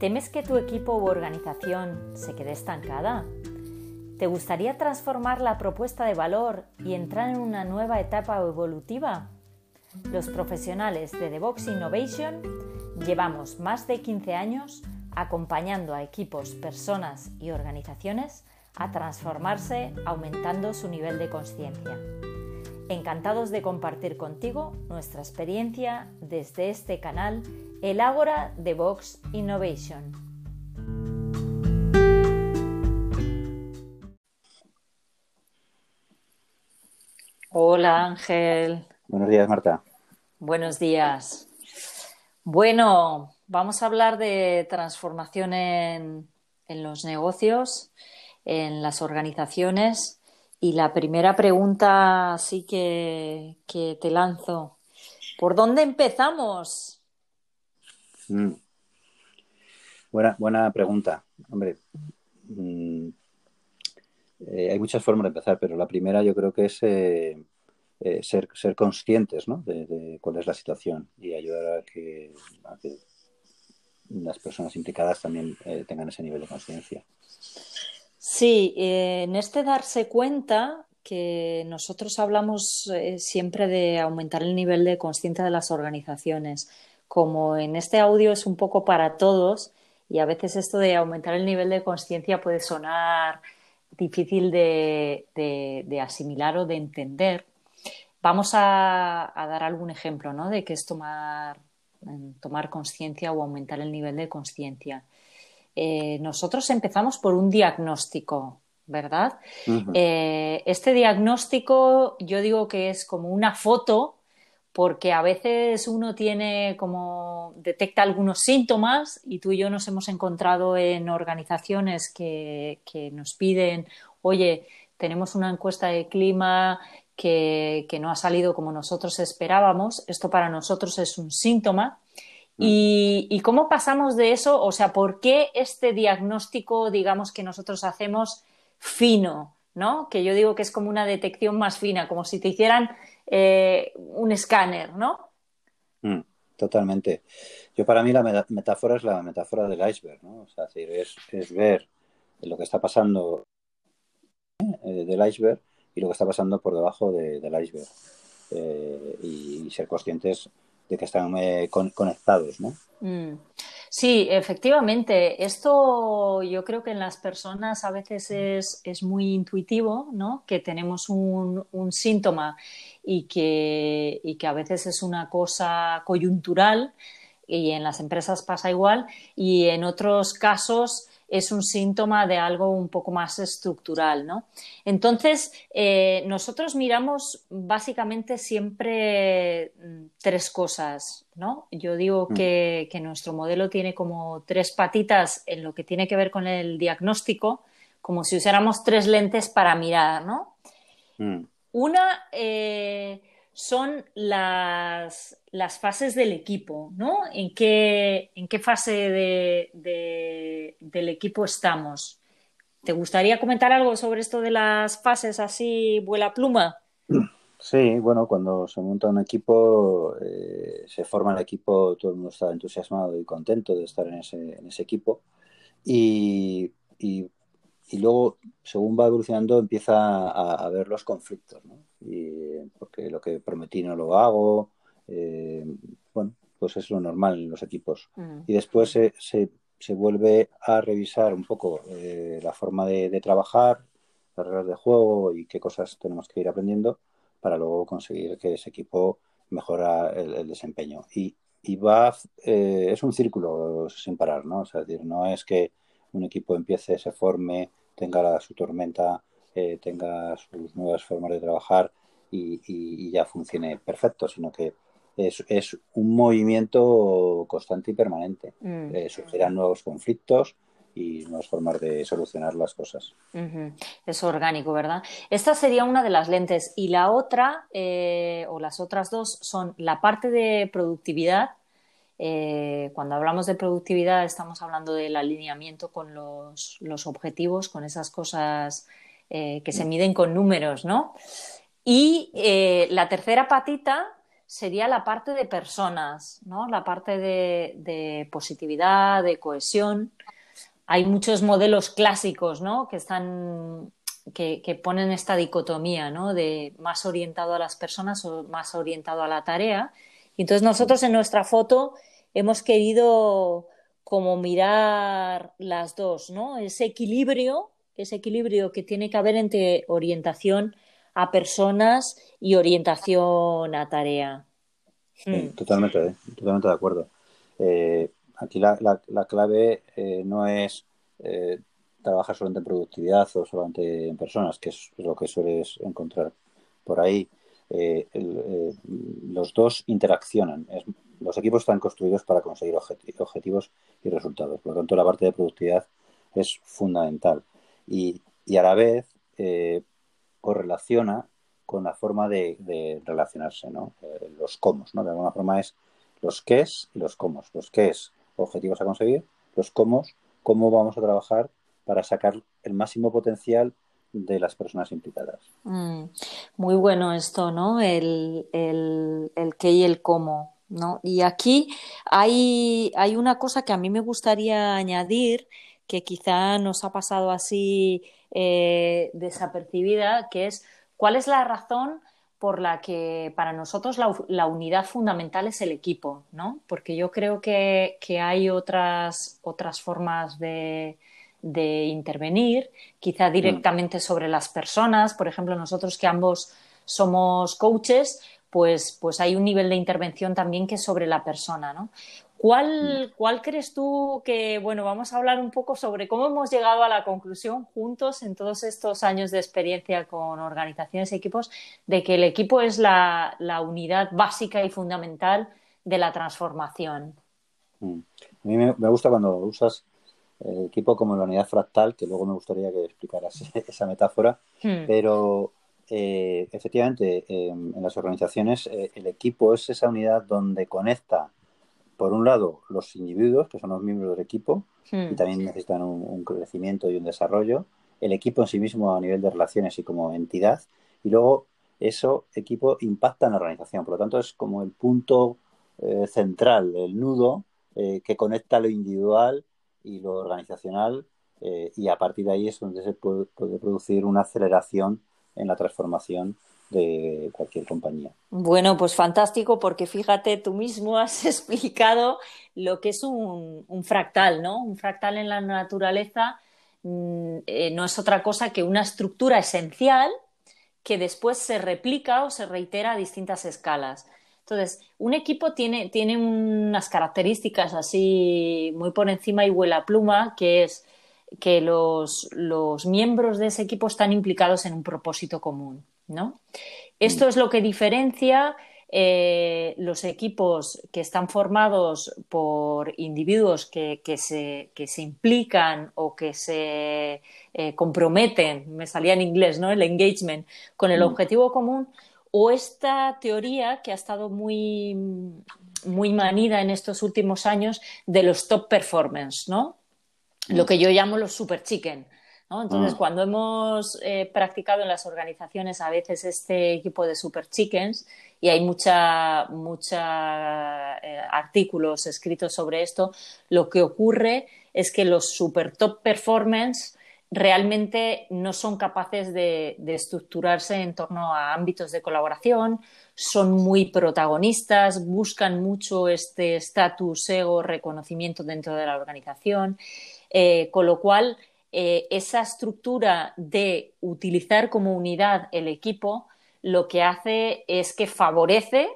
¿Temes que tu equipo u organización se quede estancada? ¿Te gustaría transformar la propuesta de valor y entrar en una nueva etapa evolutiva? Los profesionales de Devox Innovation llevamos más de 15 años acompañando a equipos, personas y organizaciones a transformarse aumentando su nivel de conciencia. Encantados de compartir contigo nuestra experiencia desde este canal, el Ágora de Vox Innovation. Hola Ángel. Buenos días, Marta. Buenos días. Bueno, vamos a hablar de transformación en, en los negocios, en las organizaciones y la primera pregunta sí que, te lanzo. ¿Por dónde empezamos? Mm. Buena, buena pregunta. Hombre, mm, eh, hay muchas formas de empezar, pero la primera yo creo que es eh, eh, ser, ser conscientes ¿no? de, cuál es la situación y ayudar a que, a que las personas implicadas también tengan ese nivel de conciencia. Sí, en este darse cuenta que nosotros hablamos siempre de aumentar el nivel de conciencia de las organizaciones. Como en este audio es un poco para todos y a veces esto de aumentar el nivel de conciencia puede sonar difícil de, asimilar o de entender. Vamos a, dar algún ejemplo ¿no? de qué es tomar, tomar conciencia o aumentar el nivel de conciencia. Eh, nosotros empezamos por un diagnóstico, ¿verdad? Eh, este diagnóstico yo digo que es como una foto porque a veces uno tiene como detecta algunos síntomas y tú y yo nos hemos encontrado en organizaciones que, nos piden, oye, tenemos una encuesta de clima que, no ha salido como nosotros esperábamos, esto para nosotros es un síntoma Mm. ¿Y, cómo pasamos de eso? O sea, ¿por qué este diagnóstico, digamos, que nosotros hacemos fino, ¿no? Que yo digo que es como una detección más fina, como si te hicieran eh, un escáner, ¿no? Mm, totalmente. Yo para mí la metáfora es la metáfora del iceberg, ¿no? O sea, es, es ver lo que está pasando eh, del iceberg y lo que está pasando por debajo del iceberg. Eh, y ser conscientes de que están eh, conectados, ¿no? Mm. Sí, efectivamente. Esto yo creo que en las personas a veces es, muy intuitivo, ¿no? Que tenemos un, síntoma y que, y que a veces es una cosa coyuntural y en las empresas pasa igual y en otros casos es un síntoma de algo un poco más estructural, ¿no? Entonces, eh, nosotros miramos básicamente siempre mm, tres cosas, ¿no? Yo digo mm. que, nuestro modelo tiene como tres patitas en lo que tiene que ver con el diagnóstico, como si usáramos tres lentes para mirar, ¿no? Mm. Una eh, son las, fases del equipo, ¿no? ¿En qué, en qué fase de, del equipo estamos? ¿Te gustaría comentar algo sobre esto de las fases así, vuela pluma? Sí, bueno, cuando se monta un equipo, eh, se forma el equipo, todo el mundo está entusiasmado y contento de estar en ese, en ese equipo. Y, luego, según va evolucionando, empieza a, a ver los conflictos, ¿no? y, porque lo que prometí no lo hago. Eh, bueno, pues es lo normal en los equipos. Mm. Y después se, se, vuelve a revisar un poco eh, la forma de, trabajar, las reglas de juego y qué cosas tenemos que ir aprendiendo para luego conseguir que ese equipo mejora el, desempeño. Y, y va, eh, es un círculo sin parar, ¿no? O sea, decir, no es que un equipo empiece, se forme, tenga su tormenta eh, tenga sus nuevas formas de trabajar y, ya funcione perfecto, sino que es, un movimiento constante y permanente. Mm. Eh, surgirán nuevos conflictos y nuevas formas de solucionar las cosas. Es orgánico, ¿verdad? Esta sería una de las lentes y la otra, eh, o las otras dos, son la parte de productividad. Cuando hablamos de productividad estamos hablando del alineamiento con los, objetivos, con esas cosas eh, que se miden con números, ¿no? Y eh, la tercera patita sería la parte de personas, ¿no? La parte de, positividad, de cohesión. Hay muchos modelos clásicos, ¿no? Que están que, ponen esta dicotomía, ¿no? De más orientado a las personas o más orientado a la tarea. Entonces nosotros en nuestra foto hemos querido como mirar las dos, ¿no? Ese equilibrio, ese equilibrio que tiene que haber entre orientación a personas y orientación a tarea. Hmm. totalmente, totalmente de acuerdo. Eh, aquí la, clave eh, no es eh, trabajar solamente en productividad o solamente en personas, que es lo que sueles encontrar por ahí. los dos interaccionan. Los equipos están construidos para conseguir objetivos y resultados. Por lo tanto, la parte de productividad es fundamental. Y, y a la vez, correlaciona con la forma de, relacionarse, ¿no? Eh, los cómo, ¿no? De alguna forma es los qué es y los cómo. Los qué es, objetivos a conseguir, los cómo, cómo vamos a trabajar para sacar el máximo potencial de las personas implicadas. Mm, muy bueno esto, ¿no? El, qué y el cómo, ¿no? Y aquí hay, hay una cosa que a mí me gustaría añadir que quizá nos ha pasado así eh, desapercibida, que es cuál es la razón por la que para nosotros la, unidad fundamental es el equipo, ¿no? Porque yo creo que, hay otras, otras formas de, intervenir, quizá directamente sobre las personas. Por ejemplo, nosotros que ambos somos coaches, pues, pues hay un nivel de intervención también que es sobre la persona, ¿no? ¿Cuál, ¿Cuál crees tú que, bueno, vamos a hablar un poco sobre cómo hemos llegado a la conclusión juntos en todos estos años de experiencia con organizaciones y equipos de que el equipo es la, unidad básica y fundamental de la transformación? Mm. A mí me, gusta cuando usas el equipo como la unidad fractal, que luego me gustaría que explicaras esa metáfora, hmm. pero eh, efectivamente en las organizaciones eh, el equipo es esa unidad donde conecta por un lado, los individuos, que son los miembros del equipo, y hmm. también necesitan un, crecimiento y un desarrollo, el equipo en sí mismo a nivel de relaciones y como entidad, y luego eso equipo impacta en la organización. Por lo tanto, es como el punto eh, central, el nudo que conecta lo individual y lo organizacional, y a partir de ahí es donde se puede producir una aceleración en la transformación de cualquier compañía. Bueno, pues fantástico porque fíjate, tú mismo has explicado lo que es un, fractal, ¿no? Un fractal en la naturaleza mm, eh, no es otra cosa que una estructura esencial que después se replica o se reitera a distintas escalas. Entonces, un equipo tiene, tiene unas características así muy por encima y huela pluma, que es que los, los miembros de ese equipo están implicados en un propósito común. ¿no? Esto es lo que diferencia eh, los equipos que están formados por individuos que, se, implican o que se eh, comprometen, me salía en inglés, ¿no? El engagement con el mm. objetivo común, o esta teoría que ha estado muy, muy manida en estos últimos años de los top performance, ¿no? Lo mm. que yo llamo los super chicken. Entonces, mm. cuando hemos eh, practicado en las organizaciones a veces este equipo de super chickens, y hay mucha, mucha eh, artículos escritos sobre esto, lo que ocurre es que los super top performance realmente no son capaces de, estructurarse en torno a ámbitos de colaboración, son muy protagonistas, buscan mucho este estatus, ego, reconocimiento dentro de la organización, eh, con lo cual eh, esa estructura de utilizar como unidad el equipo lo que hace es que favorece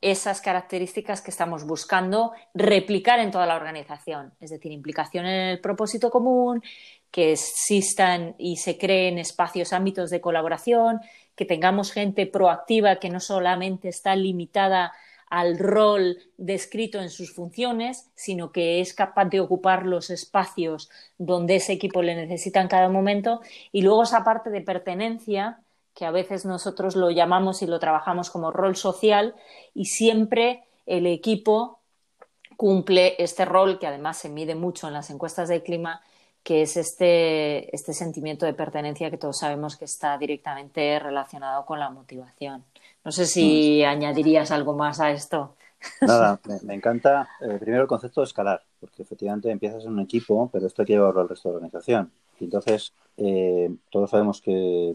esas características que estamos buscando replicar en toda la organización, es decir, implicación en el propósito común, que existan y se creen espacios, ámbitos de colaboración, que tengamos gente proactiva que no solamente está limitada al rol descrito en sus funciones, sino que es capaz de ocupar los espacios donde ese equipo le necesita en cada momento. Y luego esa parte de pertenencia, que a veces nosotros lo llamamos y lo trabajamos como rol social, y siempre el equipo cumple este rol, que además se mide mucho en las encuestas de clima, que es este, este sentimiento de pertenencia que todos sabemos que está directamente relacionado con la motivación. No sé si mm. añadirías algo más a esto. Nada, me, encanta eh, primero el concepto de escalar, porque efectivamente empiezas en un equipo, pero esto hay que llevarlo al resto de la organización. Y entonces, eh, todos sabemos que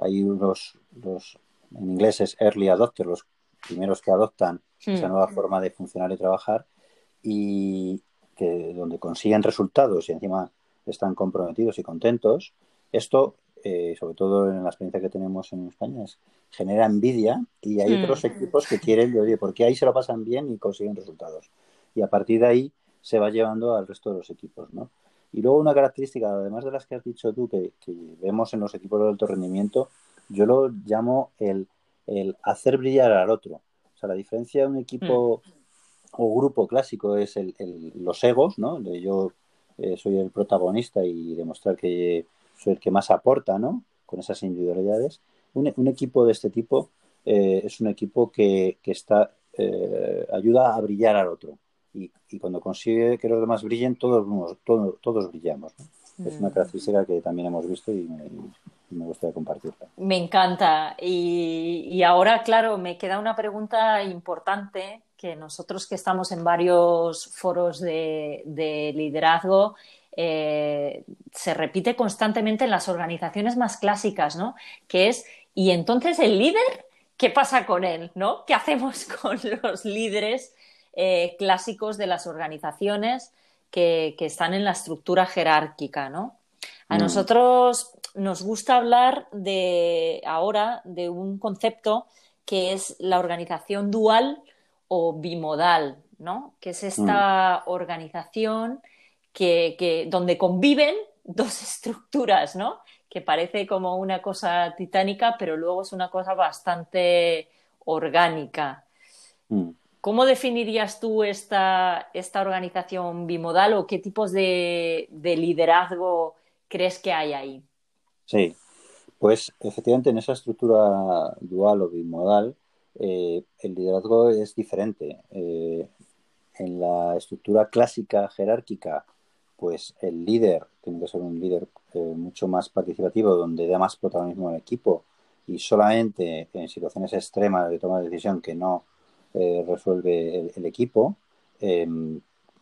hay unos, los, en inglés es early adopters, los primeros que adoptan esa hmm. nueva forma de funcionar y trabajar, y que donde consiguen resultados y encima están comprometidos y contentos, esto, eh, sobre todo en la experiencia que tenemos en España, es, genera envidia y hay hmm. otros equipos que quieren, oye, porque ahí se lo pasan bien y consiguen resultados. Y a partir de ahí se va llevando al resto de los equipos, ¿no? Y luego una característica, además de las que has dicho tú, que, vemos en los equipos de alto rendimiento, yo lo llamo el, hacer brillar al otro. O sea, la diferencia de un equipo hmm. o grupo clásico es el, los egos, ¿no? De yo eh, soy el protagonista y demostrar que soy el que más aporta, ¿no? Con esas individualidades. Un, equipo de este tipo eh, es un equipo que, está eh, ayuda a brillar al otro. Y, cuando consigue que los demás brillen, todos, todos, todos brillamos. Es una mm. característica que también hemos visto y me, gustaría compartirla. Me encanta. Y, ahora, claro, me queda una pregunta importante que nosotros que estamos en varios foros de, liderazgo, eh, se repite constantemente en las organizaciones más clásicas, ¿no? Que es, ¿y entonces el líder? ¿Qué pasa con él? ¿No? ¿Qué hacemos con los líderes eh, clásicos de las organizaciones que, están en la estructura jerárquica, ¿no? A mm. nosotros nos gusta hablar de ahora de un concepto que es la organización dual o bimodal, ¿no? Que es esta mm. organización que, donde conviven dos estructuras, ¿no? Que parece como una cosa titánica, pero luego es una cosa bastante orgánica. Mm. ¿Cómo definirías tú esta, esta organización bimodal o qué tipos de, liderazgo crees que hay ahí? Sí, pues efectivamente en esa estructura dual o bimodal eh, el liderazgo es diferente. Eh, en la estructura clásica jerárquica, pues el líder tiene que ser un líder eh, mucho más participativo, donde da más protagonismo al equipo y solamente en situaciones extremas de toma de decisión que no eh, resuelve el, equipo, em,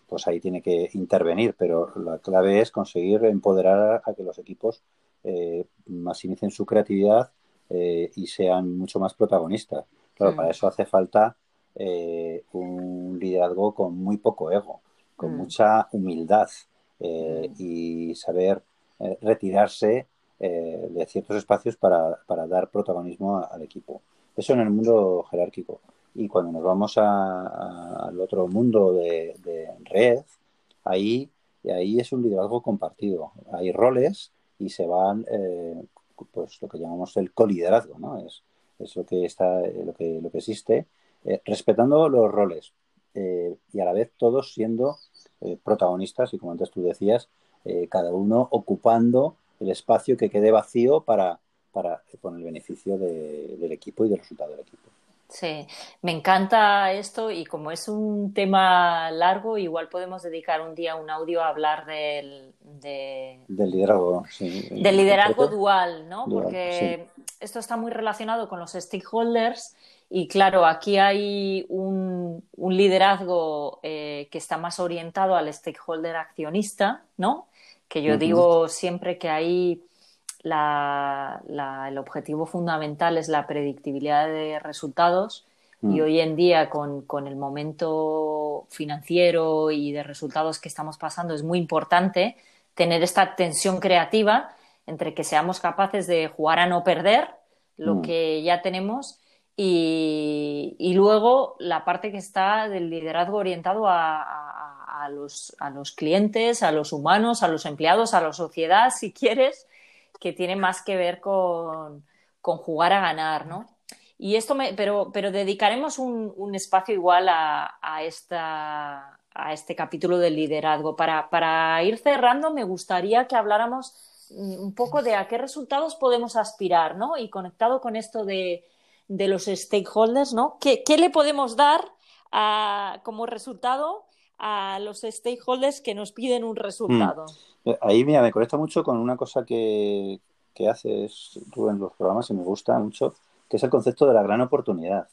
pues ahí tiene que intervenir, pero la clave es conseguir empoderar a, que los equipos eh, maximicen su creatividad y sean mucho más protagonistas. Claro, para eso hace falta un liderazgo con muy poco ego, con mm. mucha humildad mm. y saber retirarse de ciertos espacios para, dar protagonismo al equipo. Eso en el mundo jerárquico. Y cuando nos vamos al otro mundo de, red, ahí, ahí es un liderazgo compartido. Hay roles y se van, eh, pues lo que llamamos el coliderazgo, ¿no? Es, es lo que está, lo que, lo que existe, eh, respetando los roles eh, y a la vez todos siendo protagonistas y como antes tú decías, cada uno ocupando el espacio que quede vacío para, para con el beneficio del equipo y del resultado del equipo. Sí, me encanta esto y como es un tema largo, igual podemos dedicar un día un audio a hablar del, del liderazgo, sí. Del liderazgo dual, ¿no? Porque esto está muy relacionado con los stakeholders y claro, aquí hay un, liderazgo eh, que está más orientado al stakeholder accionista, ¿no? Que yo digo siempre que hay el objetivo fundamental es la predictibilidad de resultados y mm. hoy en día con, el momento financiero y de resultados que estamos pasando es muy importante tener esta tensión creativa entre que seamos capaces de jugar a no perder lo mm. que ya tenemos y, luego la parte que está del liderazgo orientado a, los, a los clientes, a los humanos, a los empleados, a la sociedad, si quieres, que tiene más que ver con, jugar a ganar, ¿no? Y esto me, pero, pero dedicaremos un, espacio igual a, esta, a este capítulo del liderazgo. Para, para ir cerrando, me gustaría que habláramos un poco de a qué resultados podemos aspirar, ¿no? Y conectado con esto de, los stakeholders, ¿no? ¿Qué, le podemos dar como resultado a los stakeholders que nos piden un resultado. Mm. Ahí mira, me conecta mucho con una cosa que, que haces tú en los programas y me gusta mucho, que es el concepto de la gran oportunidad,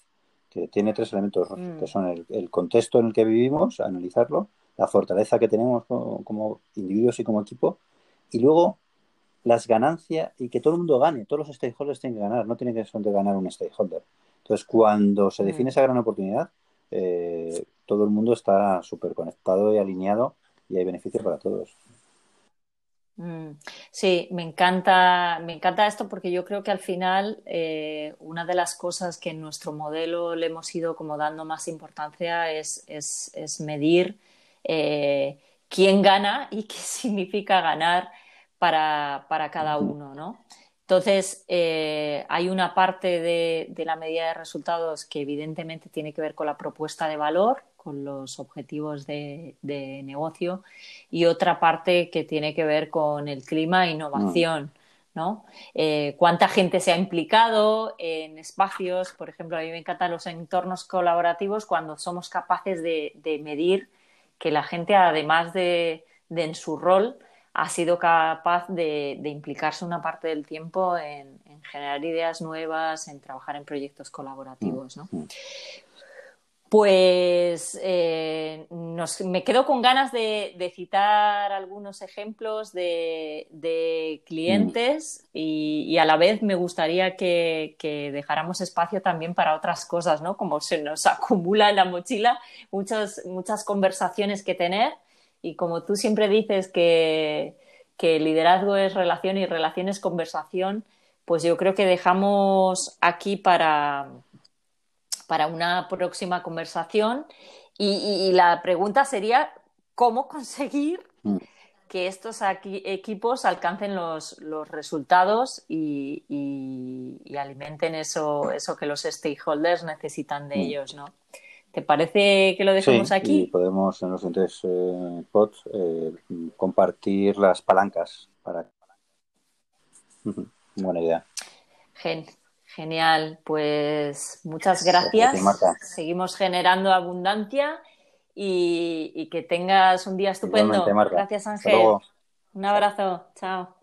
que tiene tres elementos, mm. que son el, contexto en el que vivimos, analizarlo, la fortaleza que tenemos como, individuos y como equipo, y luego las ganancias y que todo el mundo gane, todos los stakeholders tienen que ganar, no tiene que ser de ganar un stakeholder. Entonces, cuando se define mm. esa gran oportunidad, eh, todo el mundo está súper conectado y alineado y hay beneficios para todos. Mm, sí, me encanta, me encanta esto porque yo creo que al final eh, una de las cosas que en nuestro modelo le hemos ido como dando más importancia es, es, medir eh, quién gana y qué significa ganar para, para cada uno, ¿no? Entonces, eh, hay una parte de, de, la medida de resultados que evidentemente tiene que ver con la propuesta de valor, con los objetivos de, negocio y otra parte que tiene que ver con el clima e innovación. ¿no? Eh, cuánta gente se ha implicado en espacios, por ejemplo, a mí me encantan los entornos colaborativos cuando somos capaces de, medir que la gente, además de, en su rol, ha sido capaz de, implicarse una parte del tiempo en, generar ideas nuevas, en trabajar en proyectos colaborativos. ¿no? Pues eh, me quedo con ganas de, citar algunos ejemplos de, clientes y, a la vez me gustaría que, dejáramos espacio también para otras cosas, ¿no? Como se nos acumula en la mochila muchas, muchas conversaciones que tener y como tú siempre dices que, que liderazgo es relación y relación es conversación, pues yo creo que dejamos aquí para para una próxima conversación. Y, la pregunta sería, ¿cómo conseguir mm. que estos equipos alcancen los, resultados y, alimenten eso, eso que los stakeholders necesitan de mm. ellos, ¿no? ¿Te parece que lo dejemos aquí? Y podemos en los siguientes eh, pods eh, compartir las palancas para. Buena idea. Gen Genial, pues muchas gracias. Seguimos generando abundancia y, que tengas un día estupendo. Gracias, Ángel. Un abrazo. Chao.